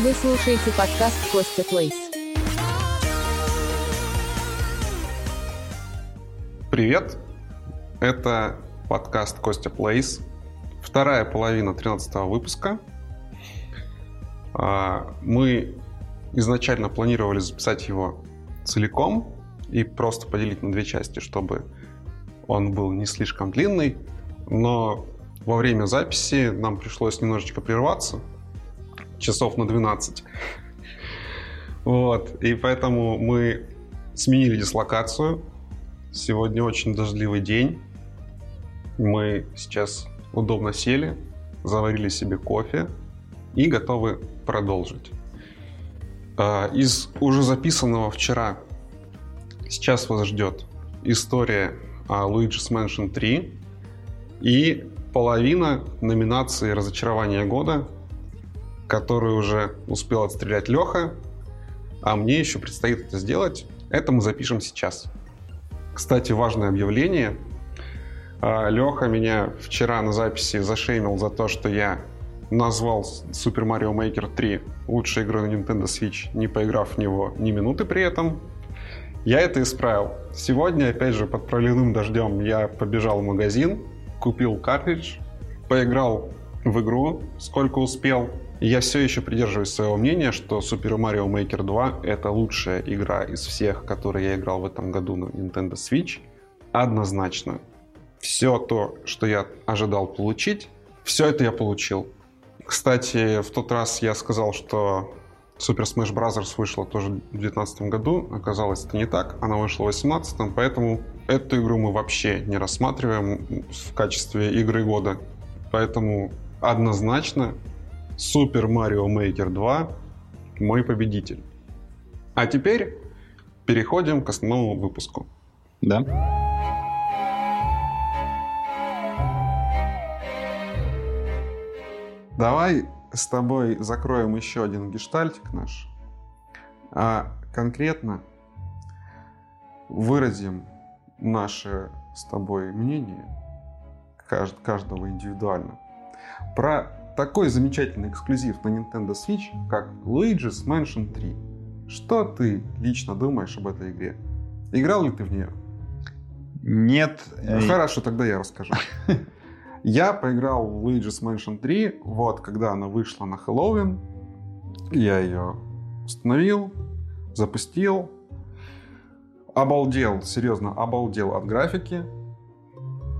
Вы слушаете подкаст Костя Плейс. Привет! Это подкаст Костя Плейс. Вторая половина 13 выпуска. А, мы изначально планировали записать его целиком и просто поделить на две части, чтобы он был не слишком длинный, но во время записи нам пришлось немножечко прерваться, часов на 12. Вот, и поэтому мы сменили дислокацию. Сегодня очень дождливый день. Мы сейчас удобно сели, заварили себе кофе и готовы продолжить. А, из уже записанного вчера сейчас вас ждет история о Luigi's Mansion 3 и половина номинации «Разочарование года», которую уже успел отстрелять Леха, а мне еще предстоит это сделать. Это мы запишем сейчас. Кстати, важное объявление. А, Леха меня вчера на записи зашеймил за то, что я назвал Super Mario Maker 3 лучшей игрой на Nintendo Switch, не поиграв в него ни минуты при этом. Я это исправил. Сегодня, опять же, под проливным дождем я побежал в магазин, купил картридж, поиграл в игру, сколько успел. Я все еще придерживаюсь своего мнения, что Super Mario Maker 2 это лучшая игра из всех, которые я играл в этом году на Nintendo Switch. Однозначно. Все то, что я ожидал получить, все это я получил. Кстати, в тот раз я сказал, что Super Smash Bros. вышла тоже в 2019 году. Оказалось, это не так. Она вышла в 2018, поэтому эту игру мы вообще не рассматриваем в качестве игры года. Поэтому однозначно Super Mario Maker 2 мой победитель. А теперь переходим к основному выпуску. Да. Давай с тобой закроем еще один гештальтик наш, а конкретно выразим наше с тобой мнение, каждого индивидуально, про такой замечательный эксклюзив на Nintendo Switch, как Luigi's Mansion 3. Что ты лично думаешь об этой игре? Играл ли ты в нее? Нет. Ну, хорошо, тогда я расскажу. Я поиграл в Luigi's Mansion 3, вот, когда она вышла на Хэллоуин. Я ее установил, запустил. Обалдел, серьезно, обалдел от графики.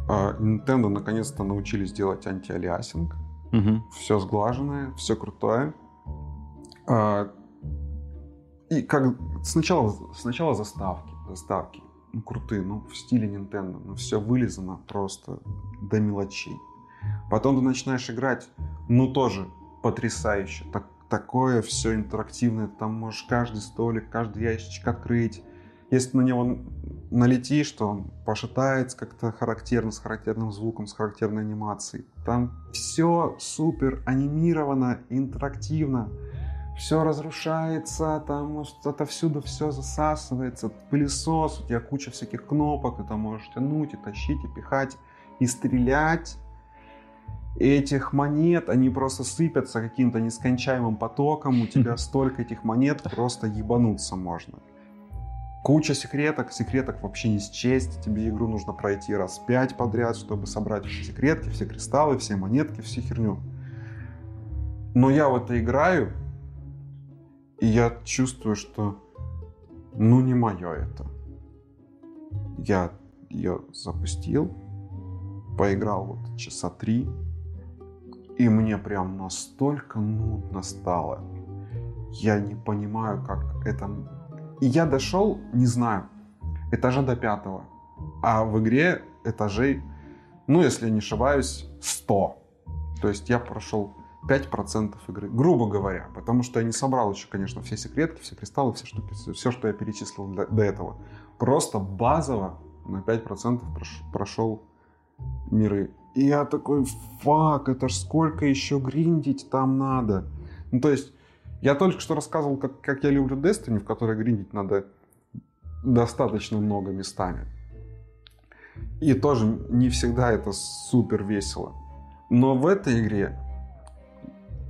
А, Nintendo наконец-то научились делать антиалиасинг. Угу. Все сглаженное, все крутое. А, и как сначала, сначала заставки, заставки ну, крутые, ну, в стиле Nintendo, ну, все вылизано просто до мелочей. Потом ты начинаешь играть, ну, тоже потрясающе. Так, такое все интерактивное, там можешь каждый столик, каждый ящичек открыть. Если на него налетишь, то он пошатается как-то характерно, с характерным звуком, с характерной анимацией. Там все супер анимировано, интерактивно все разрушается, там отовсюду все засасывается, пылесос, у тебя куча всяких кнопок, и ты можешь тянуть, и тащить, и пихать, и стрелять. Этих монет, они просто сыпятся каким-то нескончаемым потоком, у тебя столько этих монет, просто ебануться можно. Куча секреток, секреток вообще не счесть, тебе игру нужно пройти раз пять подряд, чтобы собрать все секретки, все кристаллы, все монетки, всю херню. Но я в это играю, и я чувствую, что ну не мое это. Я ее запустил, поиграл вот часа три, и мне прям настолько нудно стало. Я не понимаю, как это... И я дошел, не знаю, этажа до пятого. А в игре этажей, ну, если я не ошибаюсь, 100. То есть я прошел 5% игры, грубо говоря, потому что я не собрал еще, конечно, все секретки, все кристаллы, все штуки, все, что я перечислил для, до этого. Просто базово на 5% прош, прошел миры. И я такой, фак, это ж сколько еще гриндить там надо. Ну, то есть, я только что рассказывал, как, как я люблю Destiny, в которой гриндить надо достаточно много местами. И тоже не всегда это супер весело. Но в этой игре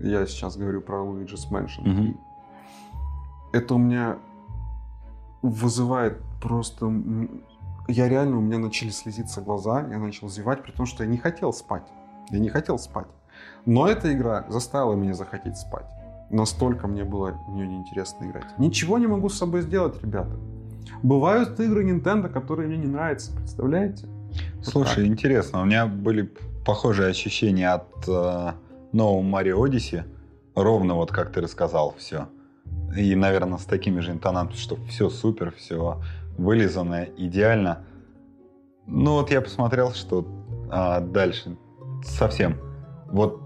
Я сейчас говорю про Luigi's Mansion 3. Угу. Это у меня вызывает просто... Я реально, у меня начали слезиться глаза, я начал зевать, при том, что я не хотел спать. Я не хотел спать. Но эта игра заставила меня захотеть спать. Настолько мне было в нее неинтересно играть. Ничего не могу с собой сделать, ребята. Бывают игры Nintendo, которые мне не нравятся, представляете? Слушай, вот интересно, у меня были похожие ощущения от э, нового Mario Odyssey. Ровно вот как ты рассказал все. И, наверное, с такими же интонациями, что все супер, все вылизанное, идеально. Ну вот я посмотрел, что а, дальше совсем. Вот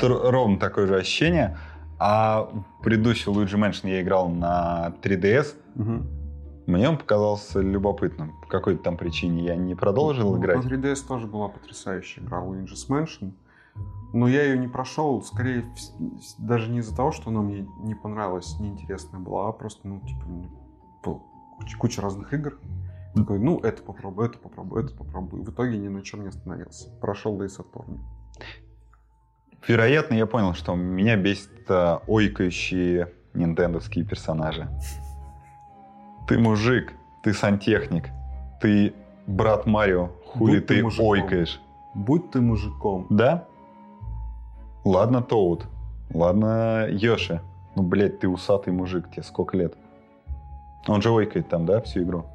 ровно такое же ощущение. А предыдущий Luigi Mansion я играл на 3DS. Угу. Мне он показался любопытным. По какой-то там причине я не продолжил ну, играть. На 3DS тоже была потрясающая игра Luigi's Mansion. Но я ее не прошел, скорее, даже не из-за того, что она мне не понравилась, неинтересная была, а просто, ну, типа, был куча разных игр. Такой, ну, это попробую, это попробую, это попробую. В итоге ни на чем не остановился. Прошел до Saturn. Вероятно, я понял, что меня бесит а, ойкающие нинтендовские персонажи. Ты мужик, ты сантехник, ты брат Марио, хули Будь ты, ты ойкаешь. Будь ты мужиком. Да? Ладно, Тоут. Ладно, Йоши. Ну, блядь, ты усатый мужик, тебе сколько лет? Он же ойкает там, да, всю игру?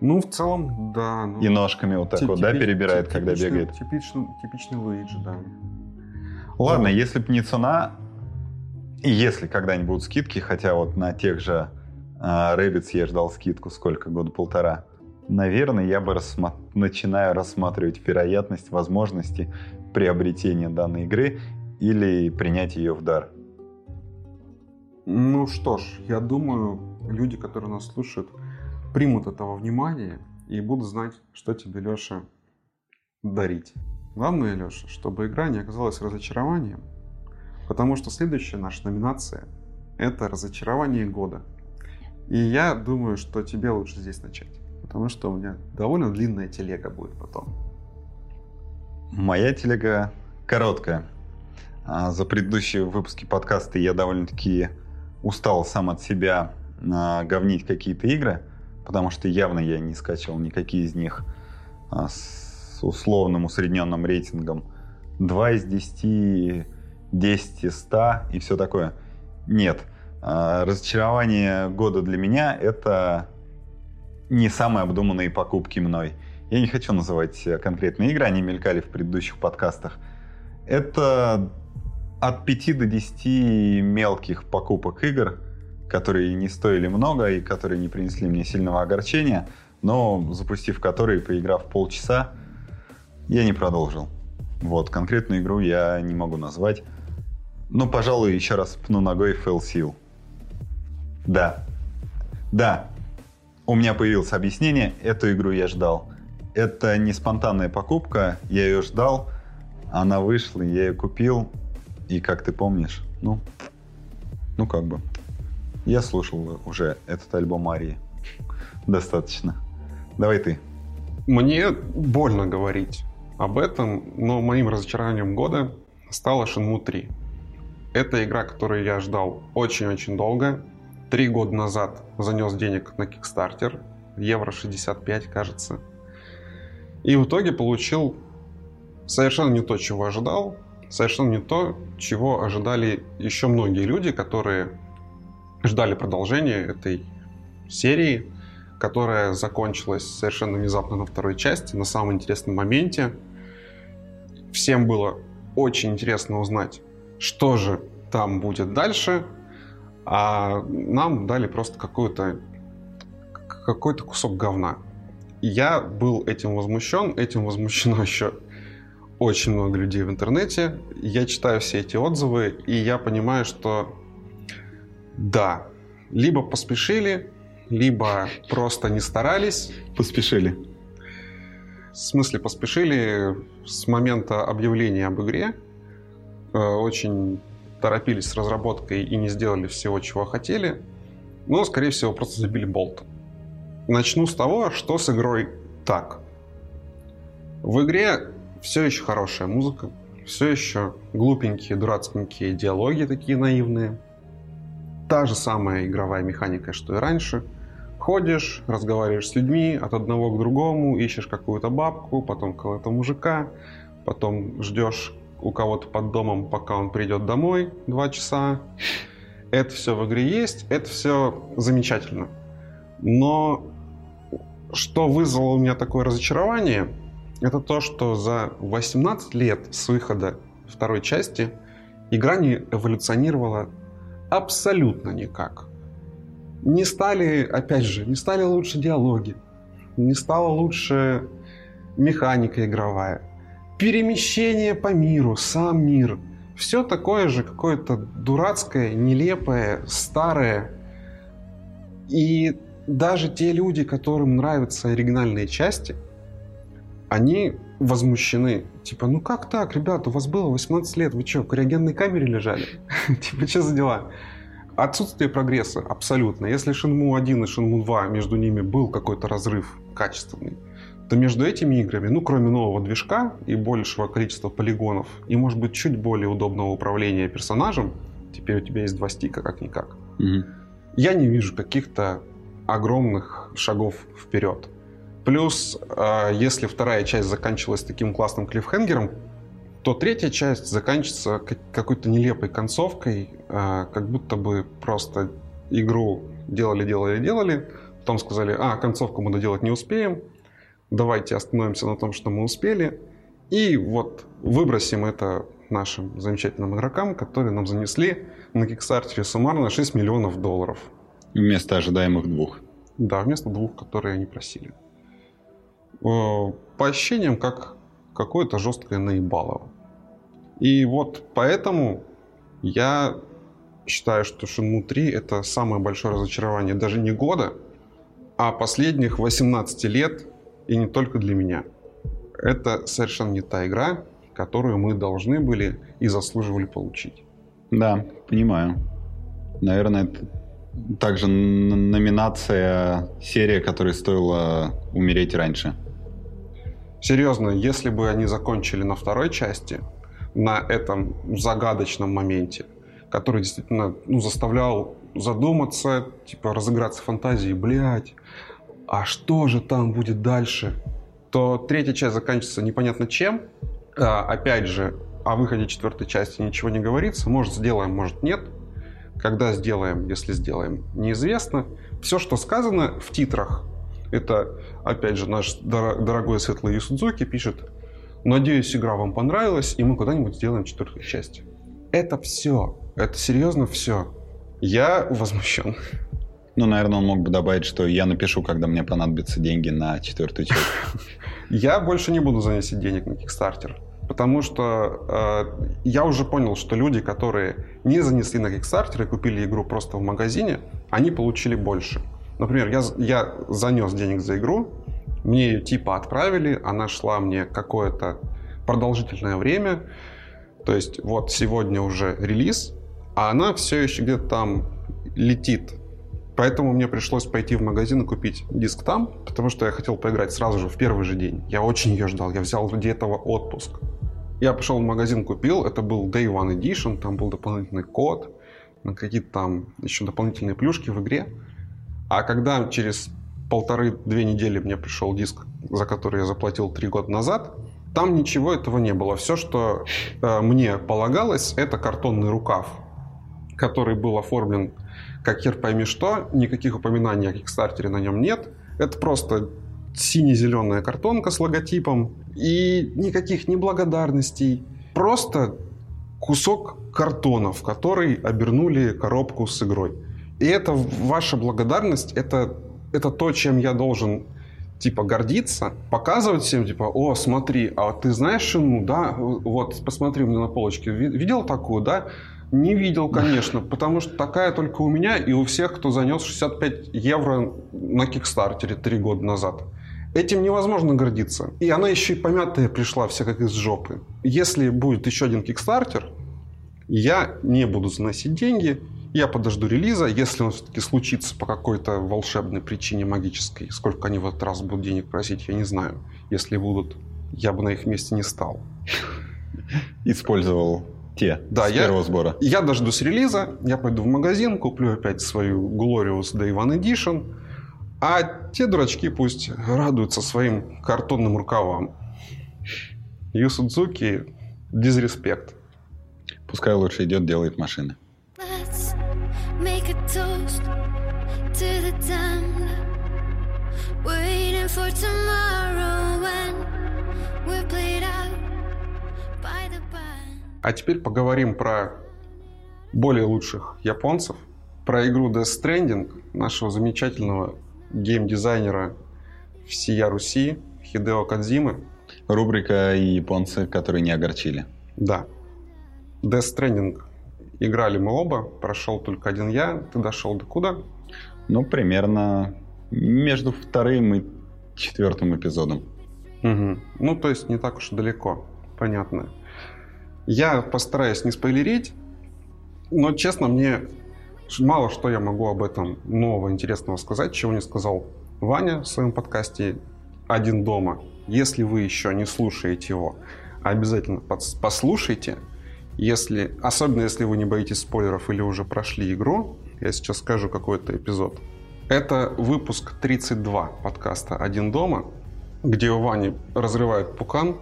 Ну, в целом, да. Ну, и ножками вот так вот, да, перебирает, когда бегает? Типичный, типичный Луиджи, да. Ладно, ну, если бы не цена, и если когда-нибудь будут скидки, хотя вот на тех же Rabbids я ждал скидку сколько, года полтора, наверное, я бы рассма- начинаю рассматривать вероятность возможности приобретения данной игры или принять ее в дар. Ну что ж, я думаю, люди, которые нас слушают, примут этого внимания и будут знать, что тебе, Леша, дарить. Главное, Леша, чтобы игра не оказалась разочарованием, потому что следующая наша номинация – это разочарование года. И я думаю, что тебе лучше здесь начать, потому что у меня довольно длинная телега будет потом. Моя телега короткая. А за предыдущие выпуски подкаста я довольно-таки устал сам от себя а, говнить какие-то игры, потому что явно я не скачивал никакие из них а, с условным усредненным рейтингом 2 из 10, 10 из 100 и все такое. Нет. А, разочарование года для меня — это не самые обдуманные покупки мной. Я не хочу называть конкретные игры, они мелькали в предыдущих подкастах. Это от 5 до 10 мелких покупок игр, которые не стоили много и которые не принесли мне сильного огорчения, но запустив которые, поиграв полчаса, я не продолжил. Вот, конкретную игру я не могу назвать. Но, пожалуй, еще раз пну ногой Fell Seal. Да. Да. У меня появилось объяснение. Эту игру я ждал. Это не спонтанная покупка. Я ее ждал. Она вышла, я ее купил. И как ты помнишь, ну, ну как бы, я слушал уже этот альбом Арии. Достаточно. Давай ты. Мне больно говорить об этом, но моим разочарованием года стала Shenmue 3. Это игра, которую я ждал очень-очень долго. Три года назад занес денег на Kickstarter, евро 65, кажется. И в итоге получил совершенно не то, чего ожидал совершенно не то, чего ожидали еще многие люди, которые ждали продолжения этой серии, которая закончилась совершенно внезапно на второй части, на самом интересном моменте. Всем было очень интересно узнать, что же там будет дальше, а нам дали просто какой-то какой-то кусок говна. Я был этим возмущен, этим возмущено еще очень много людей в интернете. Я читаю все эти отзывы, и я понимаю, что да, либо поспешили, либо просто не старались. Поспешили. В смысле поспешили с момента объявления об игре. Э, очень торопились с разработкой и не сделали всего, чего хотели. Но, скорее всего, просто забили болт. Начну с того, что с игрой так. В игре все еще хорошая музыка, все еще глупенькие, дурацкенькие диалоги такие наивные. Та же самая игровая механика, что и раньше. Ходишь, разговариваешь с людьми от одного к другому, ищешь какую-то бабку, потом какого-то мужика, потом ждешь у кого-то под домом, пока он придет домой, два часа. Это все в игре есть, это все замечательно. Но что вызвало у меня такое разочарование, это то, что за 18 лет с выхода второй части игра не эволюционировала абсолютно никак. Не стали, опять же, не стали лучше диалоги, не стала лучше механика игровая, перемещение по миру, сам мир. Все такое же какое-то дурацкое, нелепое, старое. И даже те люди, которым нравятся оригинальные части, они возмущены. Типа, ну как так, ребята, у вас было 18 лет, вы что, в криогенной камере лежали? Типа, что за дела? Отсутствие прогресса, абсолютно. Если Shenmue 1 и Shenmue 2, между ними был какой-то разрыв качественный, то между этими играми, ну, кроме нового движка и большего количества полигонов, и, может быть, чуть более удобного управления персонажем, теперь у тебя есть два стика, как-никак, mm я не вижу каких-то огромных шагов вперед. Плюс, а, если вторая часть заканчивалась таким классным клиффхенгером, то третья часть заканчивается какой-то нелепой концовкой, а, как будто бы просто игру делали, делали, делали, потом сказали, а, концовку мы доделать не успеем, давайте остановимся на том, что мы успели, и вот выбросим это нашим замечательным игрокам, которые нам занесли на Kickstarter суммарно 6 миллионов долларов. Вместо ожидаемых двух. Да, вместо двух, которые они просили. По ощущениям, как какое-то жесткое наебалово. И вот поэтому я считаю, что Shenmue 3 это самое большое разочарование даже не года, а последних 18 лет, и не только для меня. Это совершенно не та игра, которую мы должны были и заслуживали получить. Да, понимаю. Наверное, это также номинация серия, которая стоила умереть раньше. Серьезно, если бы они закончили на второй части, на этом загадочном моменте, который действительно ну, заставлял задуматься, типа разыграться фантазией, блядь, а что же там будет дальше? То третья часть заканчивается непонятно чем. А, опять же, о выходе четвертой части ничего не говорится. Может, сделаем, может, нет. Когда сделаем, если сделаем, неизвестно. Все, что сказано в титрах, это, опять же, наш дорогой светлый Юсудзуки пишет «Надеюсь, игра вам понравилась, и мы куда-нибудь сделаем четвертую часть». Это все. Это серьезно все. Я возмущен. Ну, наверное, он мог бы добавить, что я напишу, когда мне понадобятся деньги на четвертую часть. Я больше не буду заносить денег на Kickstarter. Потому что э, я уже понял, что люди, которые не занесли на Kickstarter и купили игру просто в магазине, они получили больше. Например, я, я занес денег за игру, мне ее типа отправили, она шла мне какое-то продолжительное время. То есть вот сегодня уже релиз, а она все еще где-то там летит. Поэтому мне пришлось пойти в магазин и купить диск там, потому что я хотел поиграть сразу же в первый же день. Я очень ее ждал, я взял ради этого отпуск. Я пошел в магазин, купил, это был Day One Edition, там был дополнительный код, какие-то там еще дополнительные плюшки в игре. А когда через полторы-две недели мне пришел диск, за который я заплатил три года назад, там ничего этого не было. Все, что э, мне полагалось, это картонный рукав, который был оформлен как хер пойми что, никаких упоминаний о Кикстартере на нем нет. Это просто сине-зеленая картонка с логотипом и никаких неблагодарностей. Просто кусок картона, в который обернули коробку с игрой. И это ваша благодарность, это, это то, чем я должен типа гордиться, показывать всем, типа, о, смотри, а ты знаешь ну да, вот, посмотри у меня на полочке, видел такую, да? Не видел, конечно, потому что такая только у меня и у всех, кто занес 65 евро на Кикстартере три года назад. Этим невозможно гордиться. И она еще и помятая пришла, вся как из жопы. Если будет еще один Кикстартер, я не буду заносить деньги, я подожду релиза, если он все-таки случится по какой-то волшебной причине магической. Сколько они в этот раз будут денег просить, я не знаю. Если будут, я бы на их месте не стал. Использовал те да, с я, первого сбора. Я дождусь релиза, я пойду в магазин, куплю опять свою Glorious Day One Edition, а те дурачки пусть радуются своим картонным рукавам. Ю Судзуки дизреспект. Пускай лучше идет, делает машины. А теперь поговорим про более лучших японцев, про игру Death Stranding нашего замечательного геймдизайнера всея Руси Хидео Кадзимы. Рубрика «Японцы, которые не огорчили». Да. Death Stranding играли мы оба, прошел только один я. Ты дошел до куда? Ну, примерно между вторым и четвертым эпизодом. Угу. Ну, то есть не так уж далеко. Понятно. Я постараюсь не спойлерить, но, честно, мне мало что я могу об этом нового, интересного сказать, чего не сказал Ваня в своем подкасте «Один дома». Если вы еще не слушаете его, обязательно послушайте. Если, особенно если вы не боитесь спойлеров или уже прошли игру, я сейчас скажу какой-то эпизод. Это выпуск 32 подкаста «Один дома», где у Вани разрывают пукан.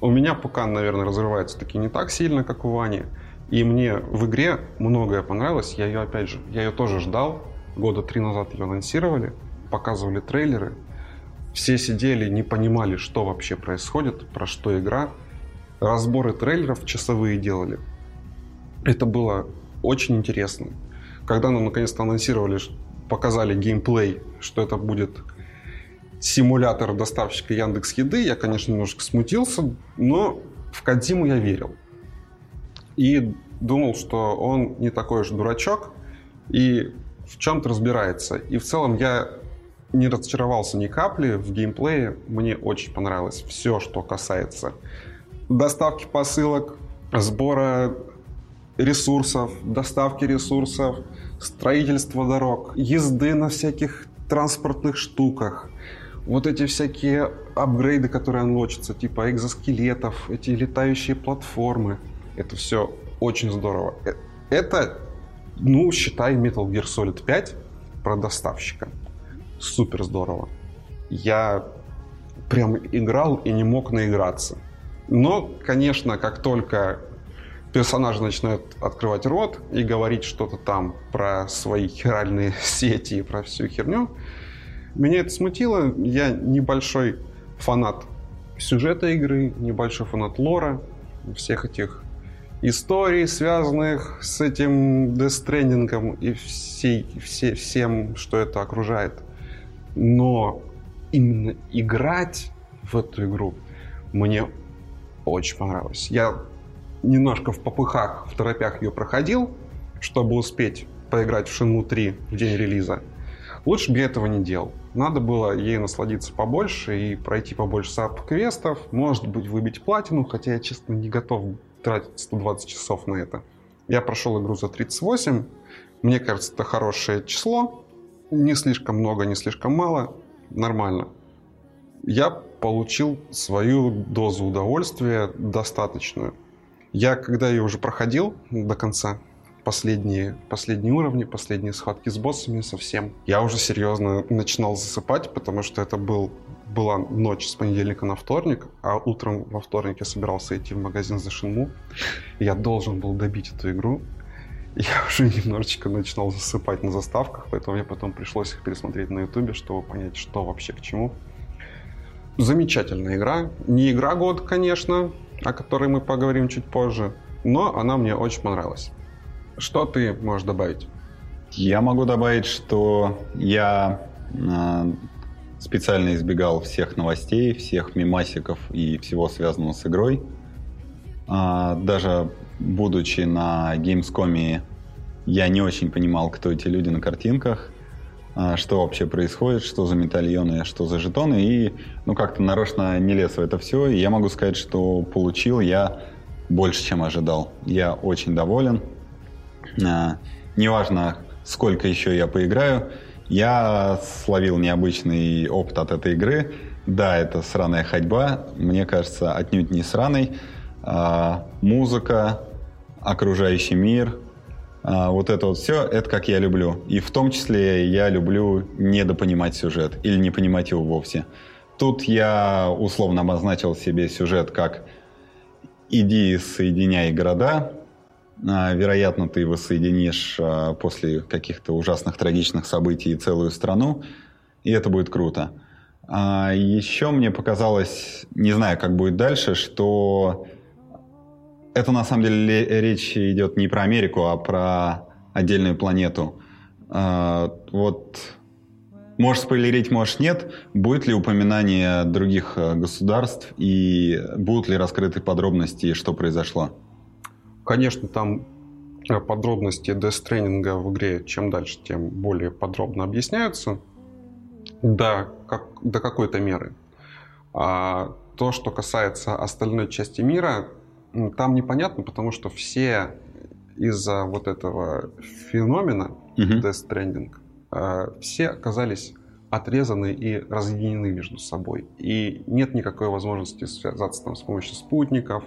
У меня пукан, наверное, разрывается таки не так сильно, как у Вани. И мне в игре многое понравилось. Я ее, опять же, я ее тоже ждал. Года три назад ее анонсировали, показывали трейлеры. Все сидели, не понимали, что вообще происходит, про что игра. Разборы трейлеров часовые делали. Это было очень интересно. Когда нам наконец-то анонсировали, показали геймплей, что это будет симулятор доставщика Яндекс Еды, я, конечно, немножко смутился, но в Кадзиму я верил. И думал, что он не такой уж дурачок и в чем-то разбирается. И в целом я не разочаровался ни капли в геймплее. Мне очень понравилось все, что касается доставки посылок, сбора ресурсов, доставки ресурсов, строительства дорог, езды на всяких транспортных штуках, вот эти всякие апгрейды, которые анлочатся, типа экзоскелетов, эти летающие платформы. Это все очень здорово. Э, это, ну, считай, Metal Gear Solid 5 про доставщика. Супер здорово. Я прям играл и не мог наиграться. Но, конечно, как только персонажи начинают открывать рот и говорить что-то там про свои хиральные сети и про всю херню, меня это смутило. Я небольшой фанат сюжета игры, небольшой фанат лора, всех этих историй, связанных с этим дестрендингом и всей, все, всем, что это окружает. Но именно играть в эту игру мне очень понравилось. Я немножко в попыхах, в торопях ее проходил, чтобы успеть поиграть в Shenmue 3 в день релиза. Лучше бы я этого не делал. Надо было ей насладиться побольше и пройти побольше саб-квестов, может быть, выбить платину, хотя я, честно, не готов тратить 120 часов на это. Я прошел игру за 38. Мне кажется, это хорошее число. Не слишком много, не слишком мало. Нормально. Я получил свою дозу удовольствия достаточную. Я, когда ее уже проходил до конца, последние, последние уровни, последние схватки с боссами совсем, я уже серьезно начинал засыпать, потому что это был была ночь с понедельника на вторник, а утром во вторник я собирался идти в магазин за Шинму. Я должен был добить эту игру. Я уже немножечко начинал засыпать на заставках, поэтому мне потом пришлось их пересмотреть на ютубе, чтобы понять, что вообще к чему. Замечательная игра. Не игра год, конечно, о которой мы поговорим чуть позже, но она мне очень понравилась. Что ты можешь добавить? Я могу добавить, что я а, специально избегал всех новостей, всех мимасиков и всего связанного с игрой. А, даже будучи на Gamescom, я не очень понимал, кто эти люди на картинках, что вообще происходит, что за медальоны, что за жетоны. И ну как-то нарочно не лез в это все. И я могу сказать, что получил я больше, чем ожидал. Я очень доволен. А, неважно, сколько еще я поиграю, я словил необычный опыт от этой игры. Да, это сраная ходьба, мне кажется, отнюдь не сраной. а, музыка, окружающий мир, а, вот это вот все, это как я люблю. И в том числе я люблю недопонимать сюжет или не понимать его вовсе. Тут я условно обозначил себе сюжет как «иди соединяй города», а, вероятно, ты воссоединишь а, после каких-то ужасных трагичных событий целую страну, и это будет круто. А еще мне показалось, не знаю, как будет дальше, что это на самом деле речь идет не про Америку, а про отдельную планету. А, вот можешь спойлерить, можешь нет. Будет ли упоминание других э, государств и будут ли раскрыты подробности, что произошло? Конечно, там э, подробности дестрейнинга в игре чем дальше, тем более подробно объясняются. Да, как, до какой-то меры. А то, что касается остальной части мира, там непонятно, потому что все из-за вот этого феномена uh-huh. Death Stranding э, все оказались отрезаны и разъединены между собой. И нет никакой возможности связаться там с помощью спутников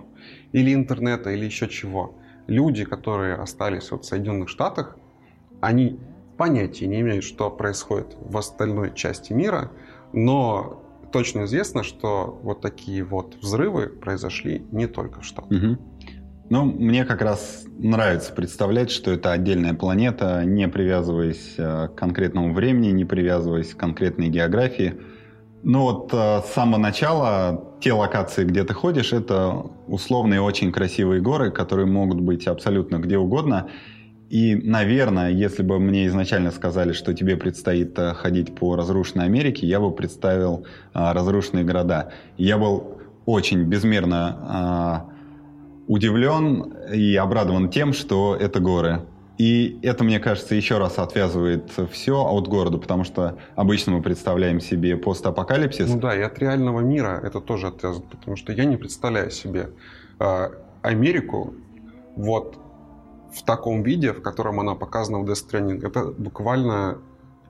или интернета или еще чего. Люди, которые остались вот в Соединенных Штатах, они понятия не имеют, что происходит в остальной части мира, но точно известно, что вот такие вот взрывы произошли не только в Штатах. Угу. Ну, мне как раз нравится представлять, что это отдельная планета, не привязываясь э, к конкретному времени, не привязываясь к конкретной географии. Ну вот э, с самого начала те локации, где ты ходишь, это условные очень красивые горы, которые могут быть абсолютно где угодно. И, наверное, если бы мне изначально сказали, что тебе предстоит э, ходить по разрушенной Америке, я бы представил а, разрушенные города. Я был очень безмерно а, удивлен и обрадован тем, что это горы. И это, мне кажется, еще раз отвязывает все от города, потому что обычно мы представляем себе постапокалипсис. Ну да, и от реального мира это тоже отвязывает, потому что я не представляю себе э, Америку вот в таком виде, в котором она показана в Death Stranding, это буквально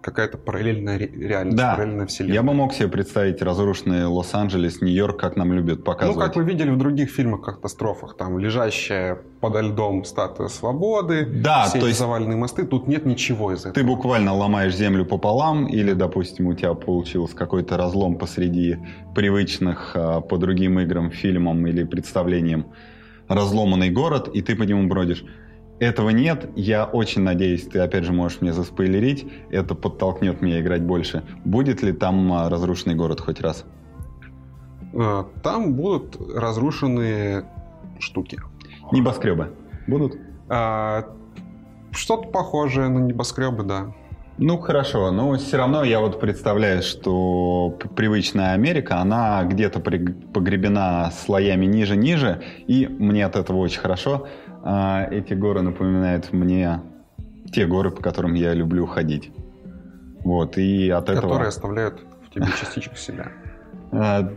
какая-то параллельная реальность, да. параллельная вселенная. Я бы мог себе представить разрушенный Лос-Анджелес, Нью-Йорк, как нам любят показывать. Ну, как мы видели в других фильмах катастрофах, там лежащая подо льдом статуя свободы, да, все то есть заваленные мосты, тут нет ничего из этого. Ты буквально ломаешь землю пополам, или, допустим, у тебя получился какой-то разлом посреди привычных а, по другим играм, фильмам или представлениям разломанный город, и ты по нему бродишь. Этого нет. Я очень надеюсь, ты опять же можешь мне заспойлерить. Это подтолкнет меня играть больше. Будет ли там а, разрушенный город хоть раз? А, там будут разрушенные штуки. Небоскребы будут? А, что-то похожее на небоскребы, да. Ну хорошо, но все равно я вот представляю, что привычная Америка, она где-то погребена слоями ниже-ниже, и мне от этого очень хорошо. А эти горы напоминают мне те горы, по которым я люблю ходить. Вот, и от Которые этого... Которые оставляют в тебе частичку себя. А,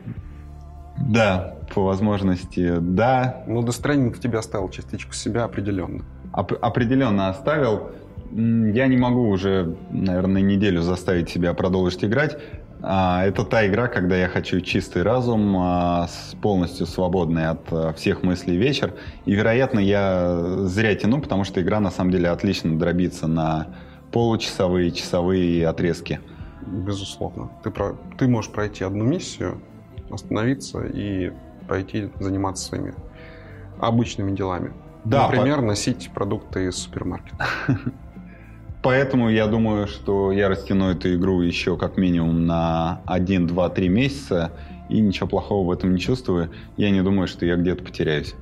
да, по возможности, да. Ну, Дестрендинг в тебе оставил частичку себя определенно. Оп- определенно оставил. Я не могу уже, наверное, неделю заставить себя продолжить играть. А, это та игра, когда я хочу чистый разум, а, полностью свободный от а, всех мыслей вечер. И, вероятно, я зря тяну, потому что игра на самом деле отлично дробится на получасовые, часовые отрезки. Безусловно. Ты, про... ты можешь пройти одну миссию, остановиться и пойти заниматься своими обычными делами. Да, Например, по... носить продукты из супермаркета. Поэтому я думаю, что я растяну эту игру еще как минимум на 1, 2, 3 месяца, и ничего плохого в этом не чувствую. Я не думаю, что я где-то потеряюсь.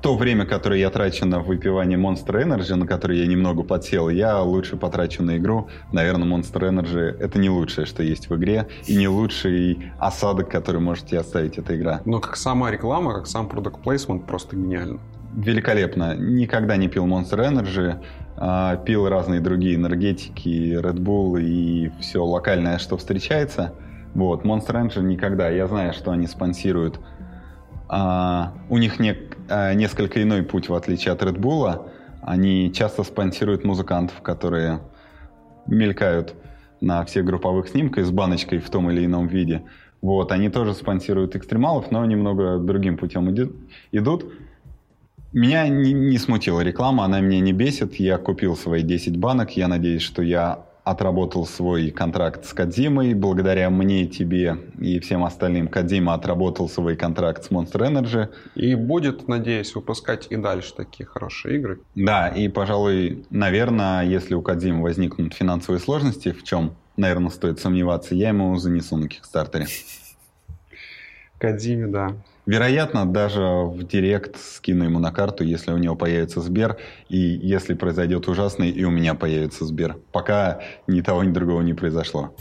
То время, которое я трачу на выпивание Monster Energy, на которое я немного подсел, я лучше потрачу на игру. Наверное, Monster Energy — это не лучшее, что есть в игре, и не лучший осадок, который можете оставить эта игра. Но как сама реклама, как сам продукт плейсмент просто гениально. Великолепно. Никогда не пил Monster Energy. А, пил разные другие энергетики, Red Bull и все локальное, что встречается. Вот, Monster Energy никогда. Я знаю, что они спонсируют. А, у них не, а, несколько иной путь, в отличие от Red Bull. Они часто спонсируют музыкантов, которые мелькают на всех групповых снимках с баночкой в том или ином виде. Вот, они тоже спонсируют экстремалов, но немного другим путем идут. Меня не, не смутила реклама, она меня не бесит. Я купил свои 10 банок. Я надеюсь, что я отработал свой контракт с Кадзимой. Благодаря мне, тебе и всем остальным Кадзима отработал свой контракт с Monster Energy. И будет, надеюсь, выпускать и дальше такие хорошие игры. Да, и, пожалуй, наверное, если у Кадзимы возникнут финансовые сложности, в чем, наверное, стоит сомневаться, я ему занесу на Кикстартере. Кадзиме, да. Вероятно, даже в директ скину ему на карту, если у него появится Сбер, и если произойдет ужасный, и у меня появится Сбер. Пока ни того, ни другого не произошло.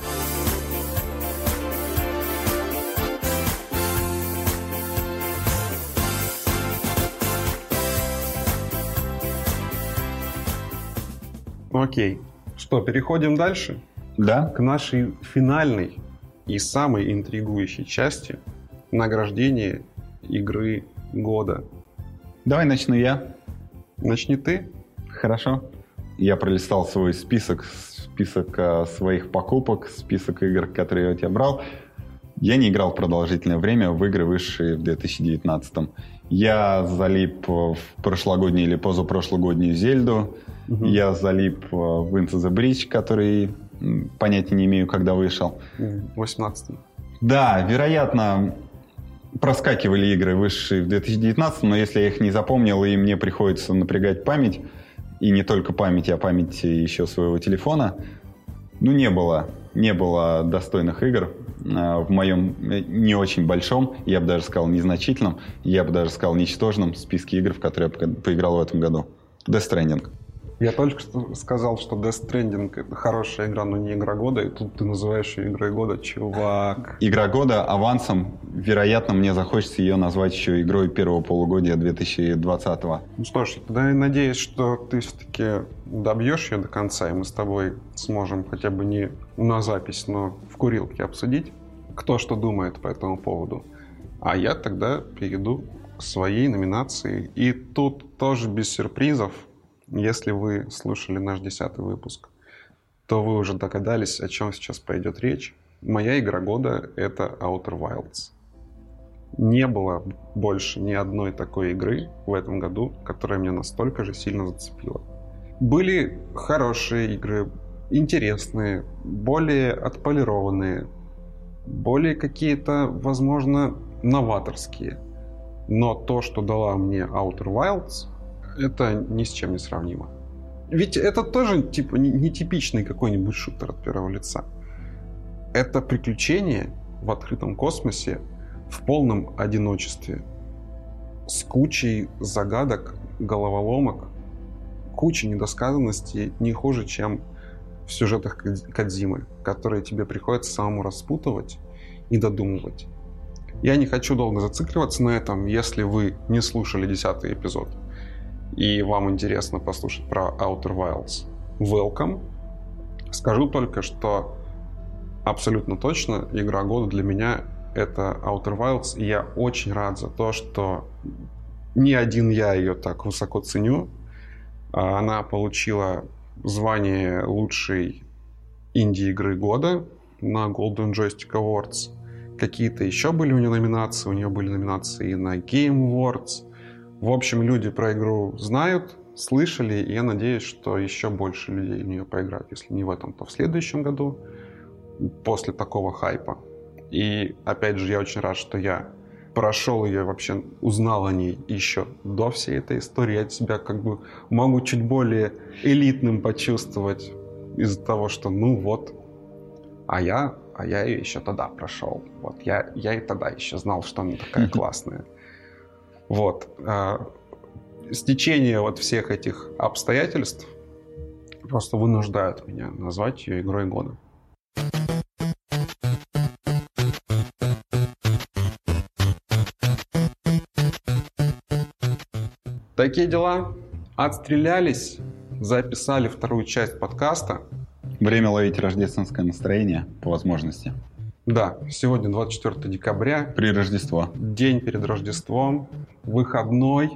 Окей. Что, переходим дальше? Да. К нашей финальной и самой интригующей части – награждение игры года. Давай начну я. Начни ты. Хорошо. Я пролистал свой список, список э, своих покупок, список игр, которые я у тебя брал. Я не играл продолжительное время в игры высшие в 2019. Я залип в прошлогоднюю или позапрошлогоднюю Зельду. Угу. Я залип в Into the Bridge, который понятия не имею, когда вышел. В 18 Да, вероятно, проскакивали игры высшие в 2019, но если я их не запомнил, и мне приходится напрягать память, и не только память, а память еще своего телефона, ну, не было, не было достойных игр э, в моем э, не очень большом, я бы даже сказал незначительном, я бы даже сказал ничтожном списке игр, в которые я поиграл в этом году. Death Stranding. Я только что сказал, что Death Stranding это хорошая игра, но не игра года, и тут ты называешь ее игрой года, чувак. Игра года авансом, вероятно, мне захочется ее назвать еще игрой первого полугодия 2020 -го. Ну что ж, тогда я надеюсь, что ты все-таки добьешь ее до конца, и мы с тобой сможем хотя бы не на запись, но в курилке обсудить, кто что думает по этому поводу. А я тогда перейду к своей номинации. И тут тоже без сюрпризов, если вы слушали наш десятый выпуск, то вы уже догадались, о чем сейчас пойдет речь. Моя игра года — это Outer Wilds. Не было больше ни одной такой игры в этом году, которая меня настолько же сильно зацепила. Были хорошие игры, интересные, более отполированные, более какие-то, возможно, новаторские. Но то, что дала мне Outer Wilds, это ни с чем не сравнимо. Ведь это тоже типа нетипичный какой-нибудь шутер от первого лица. Это приключение в открытом космосе в полном одиночестве. С кучей загадок, головоломок, кучей недосказанностей не хуже, чем в сюжетах Кадзимы, которые тебе приходится самому распутывать и додумывать. Я не хочу долго зацикливаться на этом, если вы не слушали десятый эпизод и вам интересно послушать про Outer Wilds, welcome. Скажу только, что абсолютно точно игра года для меня это Outer Wilds, и я очень рад за то, что не один я ее так высоко ценю. А она получила звание лучшей инди-игры года на Golden Joystick Awards. Какие-то еще были у нее номинации. У нее были номинации на Game Awards. В общем, люди про игру знают, слышали, и я надеюсь, что еще больше людей в нее поиграют, если не в этом, то в следующем году, после такого хайпа. И опять же, я очень рад, что я прошел ее, вообще узнал о ней еще до всей этой истории. Я себя как бы могу чуть более элитным почувствовать из-за того, что ну вот, а я, а я ее еще тогда прошел. Вот я, я и тогда еще знал, что она такая классная. Вот. А, стечение вот всех этих обстоятельств просто вынуждают меня назвать ее игрой года. Такие дела. Отстрелялись, записали вторую часть подкаста. Время ловить рождественское настроение по возможности. Да, сегодня 24 декабря. При Рождество. День перед Рождеством. Выходной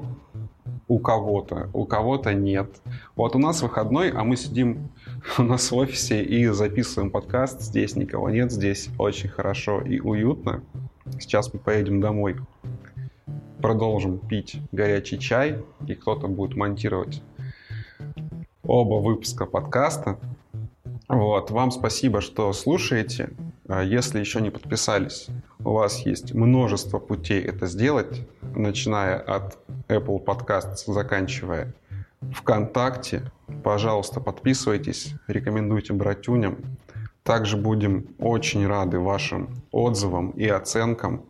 у кого-то, у кого-то нет. Вот у нас выходной, а мы сидим у нас в офисе и записываем подкаст. Здесь никого нет, здесь очень хорошо и уютно. Сейчас мы поедем домой, продолжим пить горячий чай, и кто-то будет монтировать оба выпуска подкаста. Вот, вам спасибо, что слушаете. А если еще не подписались, у вас есть множество путей это сделать, начиная от Apple Podcasts, заканчивая ВКонтакте. Пожалуйста, подписывайтесь, рекомендуйте братюням. Также будем очень рады вашим отзывам и оценкам.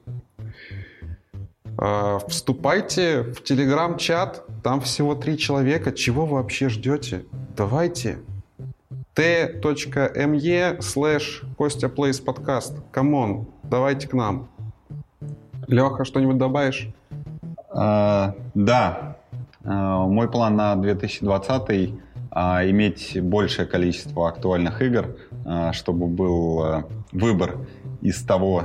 А, вступайте в телеграм-чат, там всего три человека. Чего вы вообще ждете? Давайте. t.me slash Костя Place подкаст. Come on, давайте к нам. Леха, что-нибудь добавишь? А, да. А, мой план на 2020 а, иметь большее количество актуальных игр, а, чтобы был а, выбор из того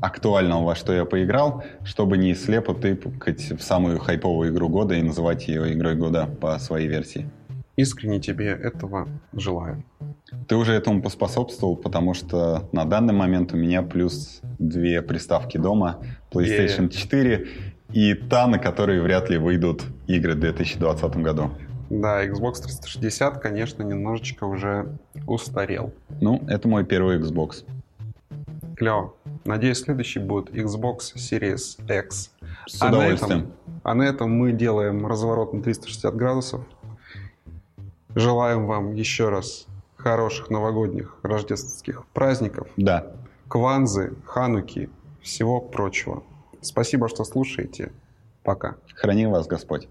актуального, во что я поиграл, чтобы не слепо тыкать в самую хайповую игру года и называть ее игрой года по своей версии. Искренне тебе этого желаю. Ты уже этому поспособствовал, потому что на данный момент у меня плюс две приставки дома, PlayStation yeah. 4 и та, на которые вряд ли выйдут игры в 2020 году. Да, Xbox 360, конечно, немножечко уже устарел. Ну, это мой первый Xbox. Клево. Надеюсь, следующий будет Xbox Series X. С а удовольствием. На этом, а на этом мы делаем разворот на 360 градусов. Желаем вам еще раз хороших новогодних рождественских праздников. Да. Кванзы, Хануки, всего прочего. Спасибо, что слушаете. Пока. Храни вас Господь.